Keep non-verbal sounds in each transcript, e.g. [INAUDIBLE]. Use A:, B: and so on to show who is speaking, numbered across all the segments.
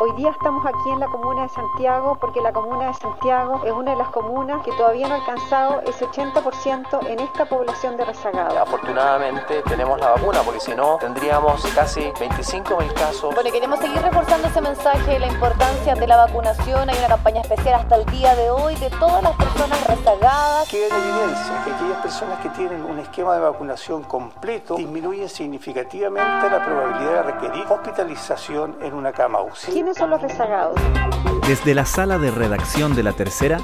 A: Hoy día estamos aquí en la comuna de Santiago porque la comuna de Santiago es una de las comunas que todavía no ha alcanzado ese 80% en esta población de rezagados.
B: Afortunadamente tenemos la vacuna porque si no tendríamos casi 25.000 casos.
C: Bueno, queremos seguir reforzando ese mensaje de la importancia de la vacunación. Hay una campaña especial hasta el día de hoy de todas las personas rezagadas.
D: Queda en evidencia que aquellas personas que tienen un esquema de vacunación completo disminuyen significativamente la probabilidad de requerir hospitalización en una cama UCI.
A: ¿Quiénes son los rezagados?
E: Desde la sala de redacción de La Tercera,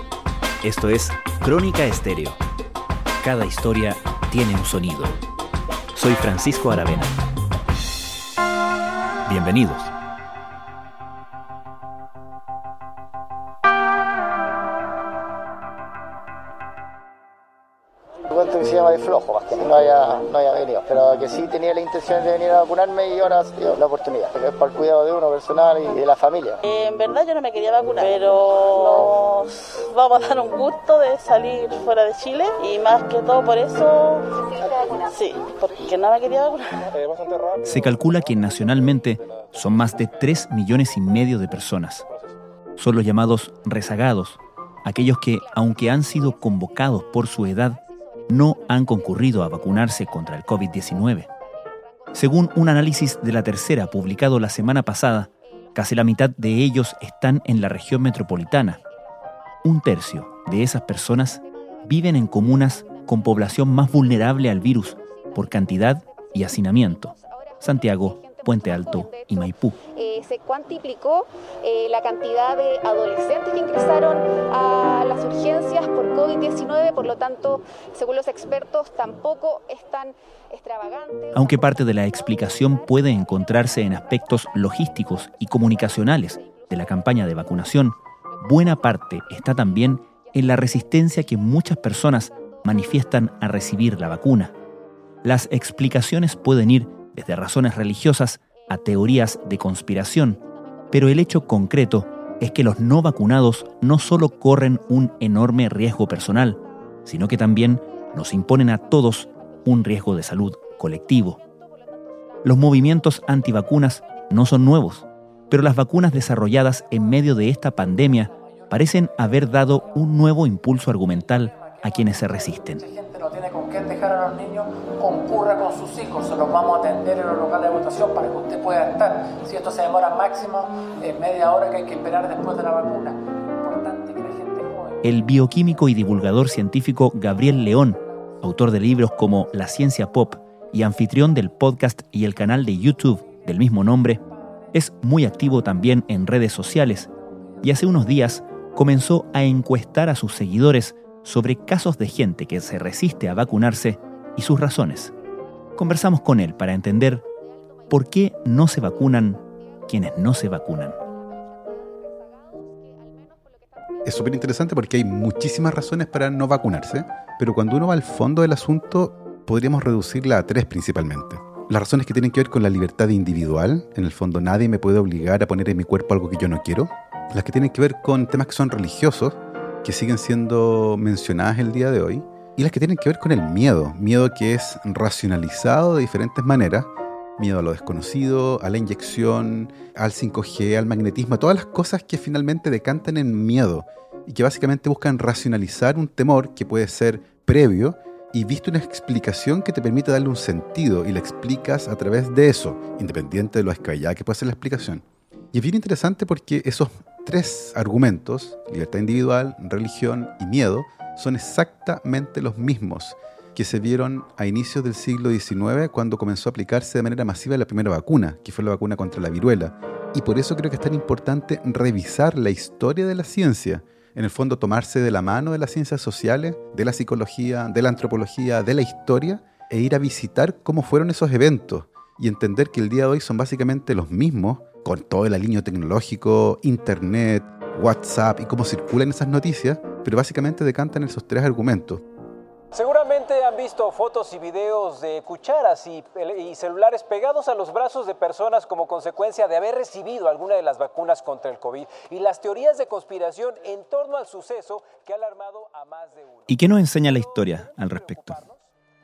E: esto es Crónica Estéreo. Cada historia tiene un sonido. Soy Francisco Aravena. Bienvenidos.
F: que se llama de flojo, no haya, no haya venido, pero que sí tenía la intención de venir a vacunarme y ahora se dio la oportunidad, porque es para el cuidado de uno personal y de la familia.
G: Eh, en verdad yo no me quería vacunar, pero nos vamos a dar un gusto de salir fuera de Chile y más que todo por eso, sí, porque no me quería vacunar.
E: Se calcula que nacionalmente son más de 3 millones y medio de personas. Son los llamados rezagados, aquellos que, aunque han sido convocados por su edad, no han concurrido a vacunarse contra el COVID-19. Según un análisis de la tercera publicado la semana pasada, casi la mitad de ellos están en la región metropolitana. Un tercio de esas personas viven en comunas con población más vulnerable al virus por cantidad y hacinamiento. Santiago, Puente Alto y Maipú.
C: Eh, se cuantificó eh, la cantidad de adolescentes que ingresaron a las urgencias por COVID-19, por lo tanto, según los expertos, tampoco es tan extravagante.
E: Aunque parte de la explicación puede encontrarse en aspectos logísticos y comunicacionales de la campaña de vacunación, buena parte está también en la resistencia que muchas personas manifiestan a recibir la vacuna. Las explicaciones pueden ir desde razones religiosas a teorías de conspiración, pero el hecho concreto es que los no vacunados no solo corren un enorme riesgo personal, sino que también nos imponen a todos un riesgo de salud colectivo. Los movimientos antivacunas no son nuevos, pero las vacunas desarrolladas en medio de esta pandemia parecen haber dado un nuevo impulso argumental a quienes se resisten
H: qué dejar a los niños, concurra con sus hijos, se los vamos a atender en los locales de votación para que usted pueda estar. Si esto se demora máximo eh, media hora que hay que esperar después de la vacuna. Importante que la gente joven.
E: El bioquímico y divulgador científico Gabriel León, autor de libros como La ciencia pop y anfitrión del podcast y el canal de YouTube del mismo nombre, es muy activo también en redes sociales y hace unos días comenzó a encuestar a sus seguidores sobre casos de gente que se resiste a vacunarse y sus razones. Conversamos con él para entender por qué no se vacunan quienes no se vacunan.
I: Es súper interesante porque hay muchísimas razones para no vacunarse, pero cuando uno va al fondo del asunto, podríamos reducirla a tres principalmente. Las razones que tienen que ver con la libertad individual, en el fondo nadie me puede obligar a poner en mi cuerpo algo que yo no quiero. Las que tienen que ver con temas que son religiosos, que siguen siendo mencionadas el día de hoy y las que tienen que ver con el miedo, miedo que es racionalizado de diferentes maneras, miedo a lo desconocido, a la inyección, al 5G, al magnetismo, todas las cosas que finalmente decantan en miedo y que básicamente buscan racionalizar un temor que puede ser previo y visto una explicación que te permite darle un sentido y la explicas a través de eso, independiente de lo escabellada que puede ser la explicación. Y es bien interesante porque esos tres argumentos, libertad individual, religión y miedo, son exactamente los mismos que se vieron a inicios del siglo XIX cuando comenzó a aplicarse de manera masiva la primera vacuna, que fue la vacuna contra la viruela. Y por eso creo que es tan importante revisar la historia de la ciencia, en el fondo tomarse de la mano de las ciencias sociales, de la psicología, de la antropología, de la historia, e ir a visitar cómo fueron esos eventos y entender que el día de hoy son básicamente los mismos con todo el alineo tecnológico, internet, WhatsApp y cómo circulan esas noticias, pero básicamente decantan esos tres argumentos.
J: Seguramente han visto fotos y videos de cucharas y, y, celulares pegados a los brazos de personas como consecuencia de haber recibido alguna de las vacunas contra el COVID y las teorías de conspiración en torno al suceso que ha alarmado a más de uno.
E: ¿Y qué nos enseña la historia al respecto?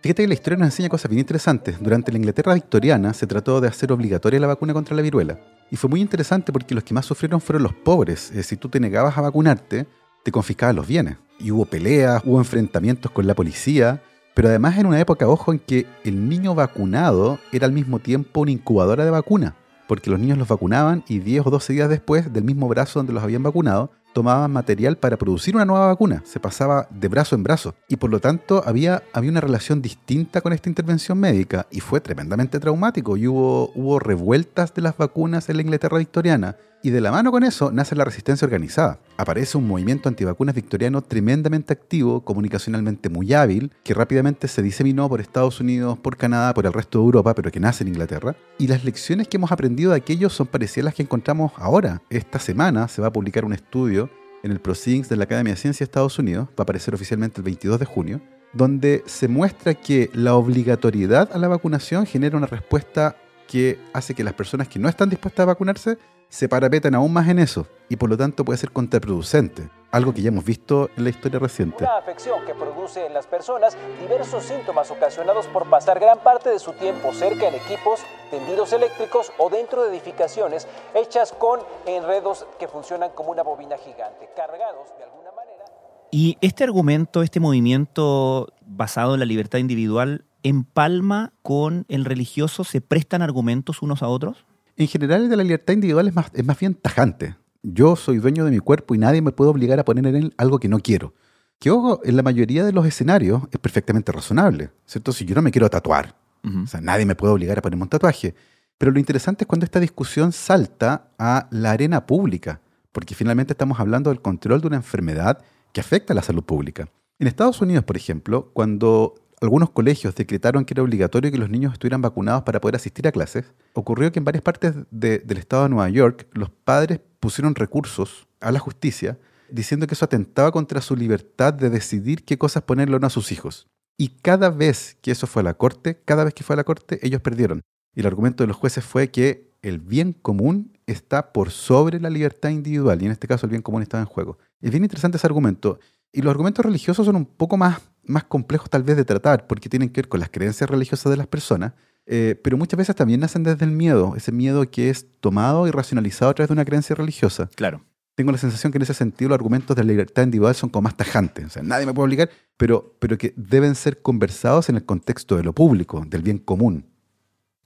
I: Fíjate que la historia nos enseña cosas bien interesantes. Durante la Inglaterra victoriana se trató de hacer obligatoria la vacuna contra la viruela. Y fue muy interesante porque los que más sufrieron fueron los pobres. si tú te negabas a vacunarte, te confiscaban los bienes. Y hubo peleas, hubo enfrentamientos con la policía. Pero además en una época, ojo, en que el niño vacunado era al mismo tiempo una incubadora de vacuna. Porque los niños los vacunaban y 10 o 12 días después, del mismo brazo donde los habían vacunado, tomaban material para producir una nueva vacuna, se pasaba de brazo en brazo. Y por lo tanto había, había una relación distinta con esta intervención médica. Y fue tremendamente traumático. Y hubo, hubo revueltas de las vacunas en la Inglaterra victoriana y de la mano con eso nace la resistencia organizada. Aparece un movimiento antivacunas victoriano tremendamente activo, comunicacionalmente muy hábil, que rápidamente se diseminó por Estados Unidos, por Canadá, por el resto de Europa, pero que nace en Inglaterra. Y las lecciones que hemos aprendido de aquellos son parecidas a las que encontramos ahora. Esta semana se va a publicar un estudio en el Proceedings de la Academia de Ciencias de Estados Unidos, va a aparecer oficialmente el 22 de junio, donde se muestra que la obligatoriedad a la vacunación genera una respuesta que hace que las personas que no están dispuestas a vacunarse se parapetan aún más en eso y por lo tanto puede ser contraproducente, algo que ya hemos visto en la historia reciente.
J: Una afección que produce en las personas diversos síntomas ocasionados por pasar gran parte de su tiempo cerca en equipos, tendidos eléctricos o dentro de edificaciones hechas con enredos que funcionan como una bobina gigante, cargados de alguna manera.
E: Y este argumento, este movimiento basado en la libertad individual, empalma con el religioso, se prestan argumentos unos a otros?
I: En general, el de la libertad individual es más, es más bien tajante. Yo soy dueño de mi cuerpo y nadie me puede obligar a poner en él algo que no quiero. Que ojo, en la mayoría de los escenarios es perfectamente razonable, ¿cierto? Si yo no me quiero tatuar, o sea, nadie me puede obligar a ponerme un tatuaje. Pero lo interesante es cuando esta discusión salta a la arena pública, porque finalmente estamos hablando del control de una enfermedad que afecta a la salud pública. En Estados Unidos, por ejemplo, cuando algunos colegios decretaron que era obligatorio que los niños estuvieran vacunados para poder asistir a clases, ocurrió que en varias partes del estado de Nueva York los padres pusieron recursos a la justicia diciendo que eso atentaba contra su libertad de decidir qué cosas ponerle o no a sus hijos. Y cada vez que eso fue a la corte, cada vez que fue a la corte, ellos perdieron. Y el argumento de los jueces fue que el bien común está por sobre la libertad individual, y en este caso el bien común estaba en juego. Es bien interesante ese argumento. Y los argumentos religiosos son un poco más más complejos tal vez de tratar, porque tienen que ver con las creencias religiosas de las personas, eh, pero muchas veces también nacen desde el miedo, ese miedo que es tomado y racionalizado a través de una creencia religiosa.
E: Claro.
I: Tengo la sensación que en ese sentido los argumentos de la libertad individual son como más tajantes, o sea, nadie me puede obligar, pero, pero que deben ser conversados en el contexto de lo público, del bien común.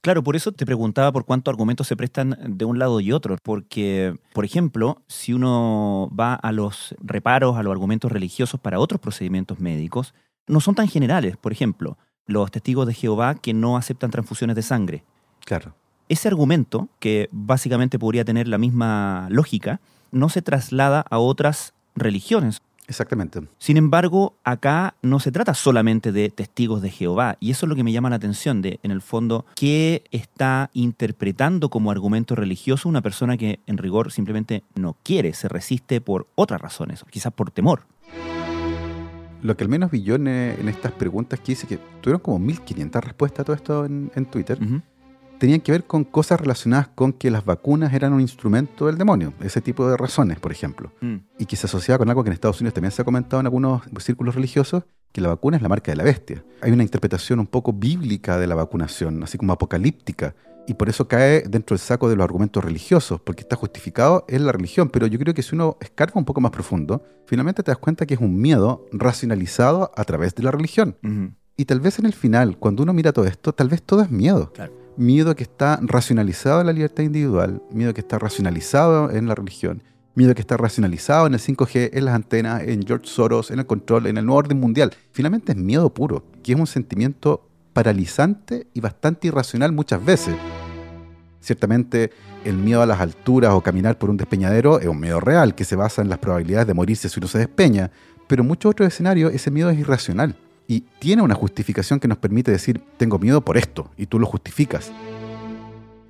E: Claro, por eso te preguntaba por cuántos argumentos se prestan de un lado y otro, porque, por ejemplo, si uno va a los reparos, a los argumentos religiosos para otros procedimientos médicos, no son tan generales. Por ejemplo, los testigos de Jehová que no aceptan transfusiones de sangre.
I: Claro.
E: Ese argumento, que básicamente podría tener la misma lógica, no se traslada a otras religiones.
I: Exactamente.
E: Sin embargo, acá no se trata solamente de testigos de Jehová, y eso es lo que me llama la atención de, en el fondo, qué está interpretando como argumento religioso una persona que en rigor simplemente no quiere, se resiste por otras razones, quizás por temor
I: lo que al menos vi yo en, estas preguntas que hice, que tuvieron como 1500 respuestas a todo esto en, Twitter, tenían que ver con cosas relacionadas con que las vacunas eran un instrumento del demonio, ese tipo de razones, por ejemplo. Mm. Y que se asociaba con algo que en Estados Unidos también se ha comentado en algunos círculos religiosos, que la vacuna es la marca de la bestia. Hay una interpretación un poco bíblica de la vacunación, así como apocalíptica, y por eso cae dentro del saco de los argumentos religiosos, porque está justificado en la religión. Pero yo creo que si uno escarga un poco más profundo, finalmente te das cuenta que es un miedo racionalizado a través de la religión. Y tal vez en el final, cuando uno mira todo esto, tal vez todo es miedo. Miedo que está racionalizado en la libertad individual, miedo que está racionalizado en la religión, miedo que está racionalizado en el 5G, en las antenas, en George Soros, en el control, en el nuevo orden mundial. Finalmente es miedo puro, que es un sentimiento paralizante y bastante irracional muchas veces. Ciertamente el miedo a las alturas o caminar por un despeñadero es un miedo real que se basa en las probabilidades de morirse si uno se despeña, pero en muchos otros escenarios ese miedo es irracional y tiene una justificación que nos permite decir tengo miedo por esto y tú lo justificas.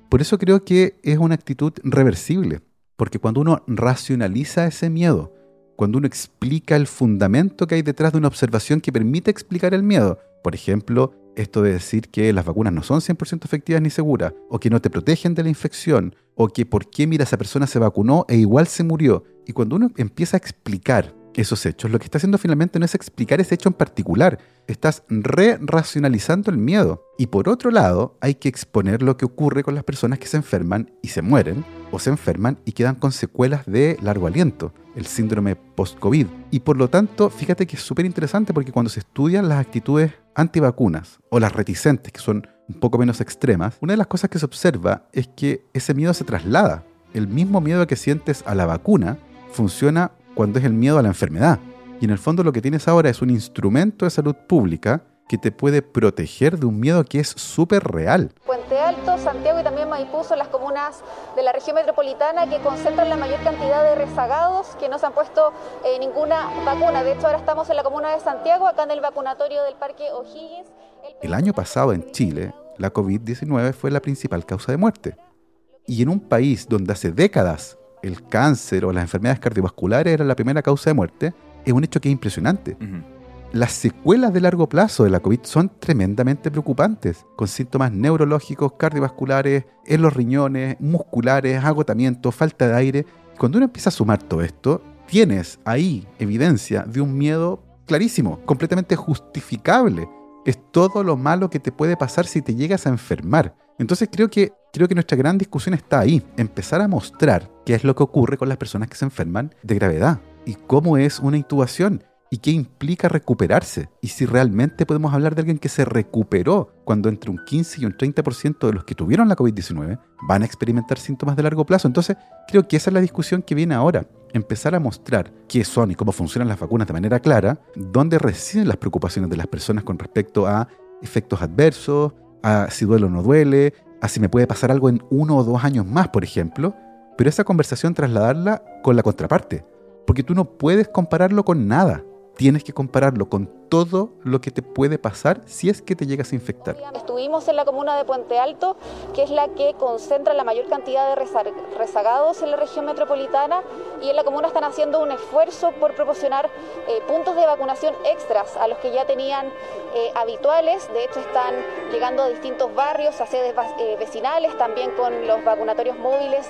I: Por eso creo que es una actitud reversible, porque cuando uno racionaliza ese miedo, cuando uno explica el fundamento que hay detrás de una observación que permite explicar el miedo, por ejemplo, esto de decir que las vacunas no son 100% efectivas ni seguras, o que no te protegen de la infección, o que por qué, mira, esa persona se vacunó e igual se murió. Y cuando uno empieza a explicar esos hechos, lo que está haciendo finalmente no es explicar ese hecho en particular, estás re-racionalizando el miedo. Y por otro lado, hay que exponer lo que ocurre con las personas que se enferman y se mueren, o se enferman y quedan con secuelas de largo aliento, el síndrome post-COVID. Y por lo tanto, fíjate que es súper interesante porque cuando se estudian las actitudes antivacunas o las reticentes, que son un poco menos extremas, una de las cosas que se observa es que ese miedo se traslada. El mismo miedo que sientes a la vacuna funciona cuando es el miedo a la enfermedad. Y en el fondo lo que tienes ahora es un instrumento de salud pública que te puede proteger de un miedo que es súper real.
C: Puente Alto, Santiago y también Maipú son las comunas de la región metropolitana que concentran la mayor cantidad de rezagados que no se han puesto eh, ninguna vacuna. De hecho, ahora estamos en la comuna de Santiago, acá en el vacunatorio del Parque O'Higgins.
I: El año pasado en Chile, la COVID-19 fue la principal causa de muerte. Y en un país donde hace décadas el cáncer o las enfermedades cardiovasculares eran la primera causa de muerte, es un hecho que es impresionante. Las secuelas de largo plazo de la COVID son tremendamente preocupantes, con síntomas neurológicos, cardiovasculares, en los riñones, musculares, agotamiento, falta de aire. Cuando uno empieza a sumar todo esto, tienes ahí evidencia de un miedo clarísimo, completamente justificable. Es todo lo malo que te puede pasar si te llegas a enfermar. Entonces creo que, creo que nuestra gran discusión está ahí, empezar a mostrar qué es lo que ocurre con las personas que se enferman de gravedad y cómo es una intubación y qué implica recuperarse y si realmente podemos hablar de alguien que se recuperó cuando entre un 15 y un 30% de los que tuvieron la COVID-19 van a experimentar síntomas de largo plazo. Entonces, creo que esa es la discusión que viene ahora. Empezar a mostrar qué son y cómo funcionan las vacunas de manera clara, dónde residen las preocupaciones de las personas con respecto a efectos adversos, a si duele o no duele, a si me puede pasar algo en uno o dos años más, por ejemplo, pero esa conversación trasladarla con la contraparte, porque tú no puedes compararlo con nada. Tienes que compararlo con todo lo que te puede pasar si es que te llegas a infectar.
C: Estuvimos en la comuna de Puente Alto, que es la que concentra la mayor cantidad de rezagados en la región metropolitana y en la comuna están haciendo un esfuerzo por proporcionar eh, puntos de vacunación extras a los que ya tenían eh, habituales. De hecho, están llegando a distintos barrios, a sedes eh, vecinales, también con los vacunatorios móviles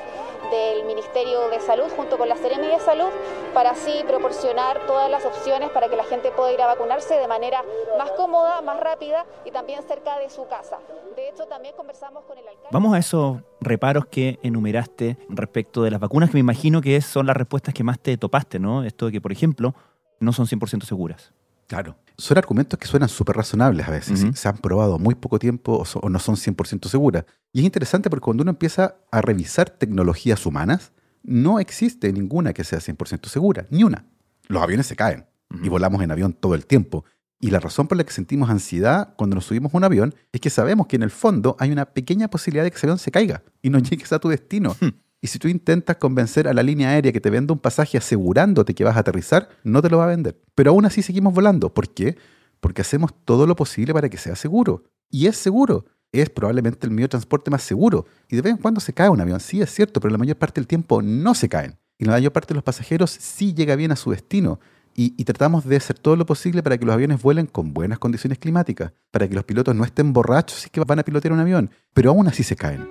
C: del Ministerio de Salud junto con la Seremi de Salud para así proporcionar todas las opciones para que la gente pueda ir a vacunarse de manera más cómoda, más rápida y también cerca de su casa. De hecho, también conversamos con el alcalde.
E: Vamos a esos reparos que enumeraste respecto de las vacunas, que me imagino que son las respuestas que más te topaste, ¿no? Esto de que, por ejemplo, no son 100% seguras.
I: Claro. Son argumentos que suenan súper razonables a veces. Se han probado muy poco tiempo o, no son 100% seguras. Y es interesante porque cuando uno empieza a revisar tecnologías humanas, no existe ninguna que sea 100% segura, ni una. Los aviones se caen y volamos en avión todo el tiempo. Y la razón por la que sentimos ansiedad cuando nos subimos a un avión es que sabemos que en el fondo hay una pequeña posibilidad de que ese avión se caiga y no [LAUGHS] llegues a tu destino. Hmm. Y si tú intentas convencer a la línea aérea que te venda un pasaje asegurándote que vas a aterrizar, no te lo va a vender. Pero aún así seguimos volando. ¿Por qué? Porque hacemos todo lo posible para que sea seguro. Y es seguro. Es probablemente el medio de transporte más seguro. Y de vez en cuando se cae un avión, sí es cierto, pero la mayor parte del tiempo no se caen. Y la mayor parte de los pasajeros sí llega bien a su destino. Y, tratamos de hacer todo lo posible para que los aviones vuelen con buenas condiciones climáticas, para que los pilotos no estén borrachos y que van a pilotear un avión, pero aún así se caen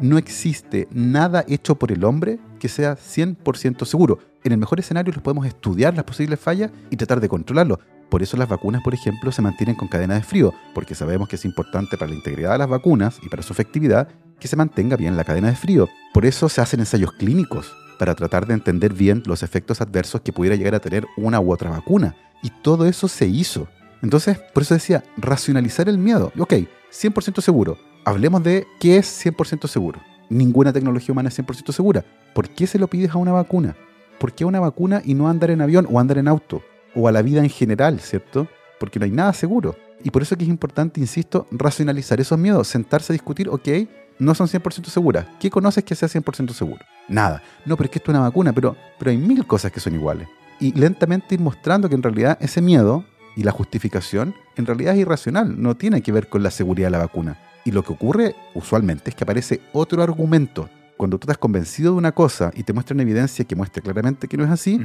I: no existe nada hecho por el hombre que sea 100% seguro. En el mejor escenario los podemos estudiar las posibles fallas y tratar de controlarlo. Por eso las vacunas, por ejemplo, se mantienen con cadena de frío, porque sabemos que es importante para la integridad de las vacunas y para su efectividad que se mantenga bien la cadena de frío. Por eso se hacen ensayos clínicos, para tratar de entender bien los efectos adversos que pudiera llegar a tener una u otra vacuna. Y todo eso se hizo. Entonces, por eso decía, racionalizar el miedo. Ok, 100% seguro hablemos de qué es 100% seguro. Ninguna tecnología humana es 100% segura. ¿Por qué se lo pides a una vacuna? ¿Por qué a una vacuna y no andar en avión o andar en auto? O a la vida en general, ¿cierto? Porque no hay nada seguro. Y por eso que es importante, insisto, racionalizar esos miedos, sentarse a discutir, ok, no son 100% seguras. ¿Qué conoces que sea 100% seguro? Nada. No, pero es que esto es una vacuna, pero, pero hay mil cosas que son iguales. Y lentamente ir mostrando que en realidad ese miedo y la justificación en realidad es irracional, no tiene que ver con la seguridad de la vacuna y lo que ocurre usualmente es que aparece otro argumento. Cuando tú estás convencido de una cosa y te muestran evidencia que muestre claramente que no es así,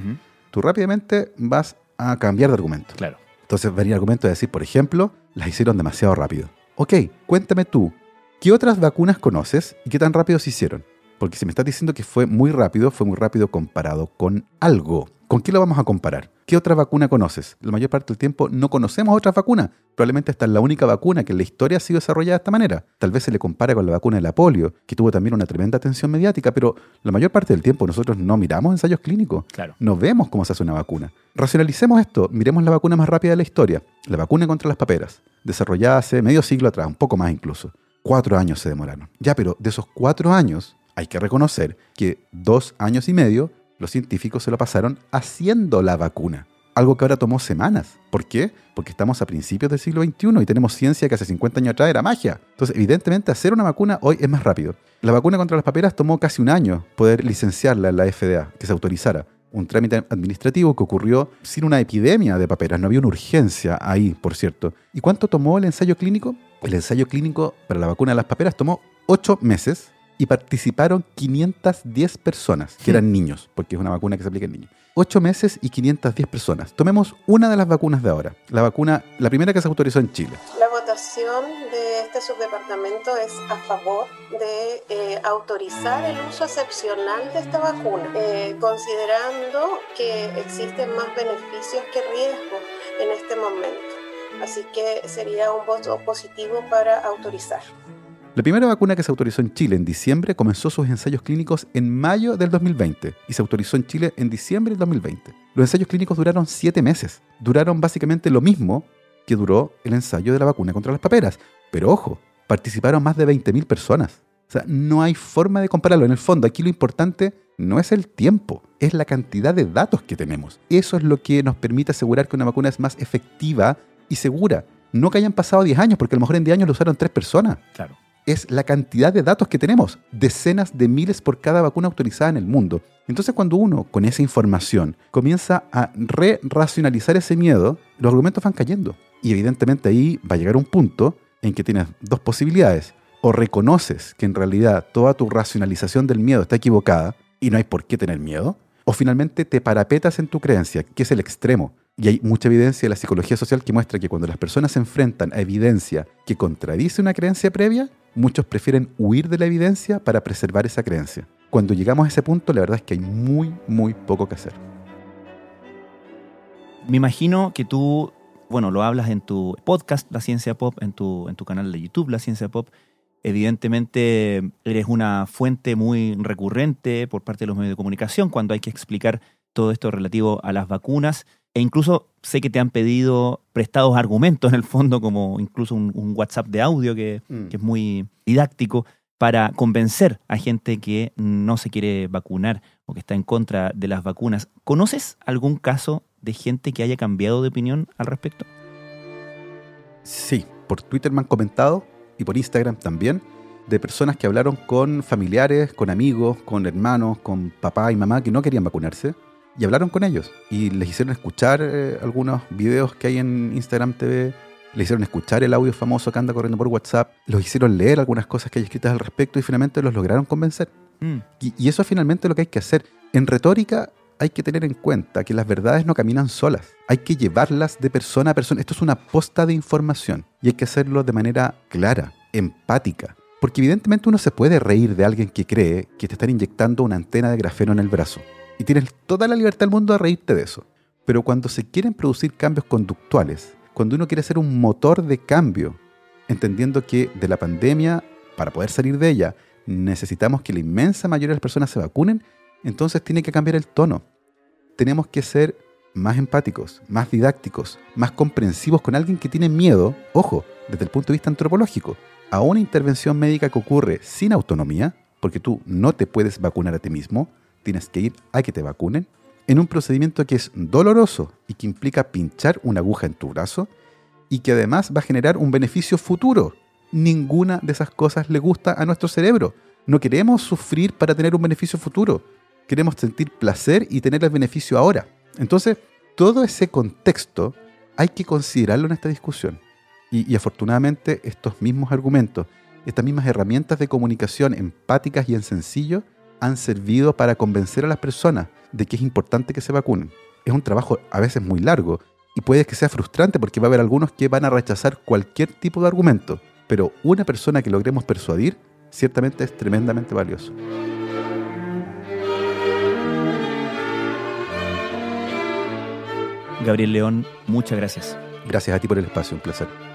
I: tú rápidamente vas a cambiar de argumento.
E: Claro.
I: Entonces venía el argumento de decir, por ejemplo, las hicieron demasiado rápido. Ok, cuéntame tú, ¿qué otras vacunas conoces y qué tan rápido se hicieron? Porque si me estás diciendo que fue muy rápido, fue muy rápido comparado con algo ¿Con qué lo vamos a comparar? ¿Qué otra vacuna conoces? La mayor parte del tiempo no conocemos otras vacunas. Probablemente esta es la única vacuna que en la historia ha sido desarrollada de esta manera. Tal vez se le compara con la vacuna de la polio, que tuvo también una tremenda atención mediática, pero la mayor parte del tiempo nosotros no miramos ensayos clínicos.
E: Claro.
I: No vemos cómo se hace una vacuna. Racionalicemos esto. Miremos la vacuna más rápida de la historia. La vacuna contra las paperas. Desarrollada hace medio siglo atrás, un poco más incluso. Cuatro años se demoraron. Ya, pero de esos cuatro años hay que reconocer que dos años y medio los científicos se lo pasaron haciendo la vacuna. Algo que ahora tomó semanas. ¿Por qué? Porque estamos a principios del siglo XXI y tenemos ciencia que hace 50 años atrás era magia. Entonces, evidentemente, hacer una vacuna hoy es más rápido. La vacuna contra las paperas tomó casi un año poder licenciarla en la FDA, que se autorizara. Un trámite administrativo que ocurrió sin una epidemia de paperas, no había una urgencia ahí, por cierto. ¿Y cuánto tomó el ensayo clínico? El ensayo clínico para la vacuna de las paperas tomó ocho meses y participaron 510 personas, que eran niños, porque es una vacuna que se aplica en niños. 8 meses y 510 personas. Tomemos una de las vacunas de ahora, la vacuna, la primera que se autorizó en Chile.
K: La votación de este subdepartamento es a favor de eh, autorizar el uso excepcional de esta vacuna, eh, considerando que existen más beneficios que riesgos en este momento. Así que sería un voto positivo para autorizar.
I: La primera vacuna que se autorizó en Chile en diciembre comenzó sus ensayos clínicos en mayo del 2020 y se autorizó en Chile en diciembre del 2020. Los ensayos clínicos duraron siete meses. Duraron básicamente lo mismo que duró el ensayo de la vacuna contra las paperas. Pero ojo, participaron más de 20.000 personas. O sea, no hay forma de compararlo. En el fondo, aquí lo importante no es el tiempo, es la cantidad de datos que tenemos. Eso es lo que nos permite asegurar que una vacuna es más efectiva y segura. No que hayan pasado 10 años, porque a lo mejor en 10 años lo usaron tres personas.
E: Claro
I: es la cantidad de datos que tenemos, decenas de miles por cada vacuna autorizada en el mundo. Entonces cuando uno con esa información comienza a re-racionalizar ese miedo, los argumentos van cayendo. Y evidentemente ahí va a llegar un punto en que tienes dos posibilidades. O reconoces que en realidad toda tu racionalización del miedo está equivocada y no hay por qué tener miedo, o finalmente te parapetas en tu creencia, que es el extremo. Y hay mucha evidencia de la psicología social que muestra que cuando las personas se enfrentan a evidencia que contradice una creencia previa, muchos prefieren huir de la evidencia para preservar esa creencia. Cuando llegamos a ese punto, la verdad es que hay muy, muy poco que hacer.
E: Me imagino que tú, bueno, lo hablas en tu podcast La Ciencia Pop, en tu, en tu canal de YouTube La Ciencia Pop. Evidentemente eres una fuente muy recurrente por parte de los medios de comunicación cuando hay que explicar todo esto relativo a las vacunas. E incluso sé que te han pedido prestados argumentos en el fondo, como incluso un, WhatsApp de audio que, mm. que, es muy didáctico, para convencer a gente que no se quiere vacunar o que está en contra de las vacunas. ¿Conoces algún caso de gente que haya cambiado de opinión al respecto?
I: Sí, por Twitter me han comentado y por Instagram también de personas que hablaron con familiares, con amigos, con hermanos, con papá y mamá que no querían vacunarse y hablaron con ellos y les hicieron escuchar eh, algunos videos que hay en Instagram TV, les hicieron escuchar el audio famoso que anda corriendo por WhatsApp, los hicieron leer algunas cosas que hay escritas al respecto y finalmente los lograron convencer. Mm. Y, y, eso es finalmente lo que hay que hacer. En retórica hay que tener en cuenta que las verdades no caminan solas, hay que llevarlas de persona a persona. Esto es una posta de información y hay que hacerlo de manera clara, empática. Porque evidentemente uno se puede reír de alguien que cree que te están inyectando una antena de grafeno en el brazo y tienes toda la libertad del mundo de reírte de eso. Pero cuando se quieren producir cambios conductuales, cuando uno quiere ser un motor de cambio, entendiendo que de la pandemia, para poder salir de ella, necesitamos que la inmensa mayoría de las personas se vacunen, entonces tiene que cambiar el tono. Tenemos que ser más empáticos, más didácticos, más comprensivos con alguien que tiene miedo, ojo, desde el punto de vista antropológico, a una intervención médica que ocurre sin autonomía, porque tú no te puedes vacunar a ti mismo, tienes que ir a que te vacunen, en un procedimiento que es doloroso y que implica pinchar una aguja en tu brazo y que además va a generar un beneficio futuro. Ninguna de esas cosas le gusta a nuestro cerebro. No queremos sufrir para tener un beneficio futuro. Queremos sentir placer y tener el beneficio ahora. Entonces, todo ese contexto hay que considerarlo en esta discusión. Y, y afortunadamente estos mismos argumentos, estas mismas herramientas de comunicación empáticas y en sencillo, han servido para convencer a las personas de que es importante que se vacunen. Es un trabajo a veces muy largo y puede que sea frustrante porque va a haber algunos que van a rechazar cualquier tipo de argumento, pero una persona que logremos persuadir ciertamente es tremendamente valioso.
E: Gabriel León, muchas gracias.
I: Gracias a ti por el espacio, un placer.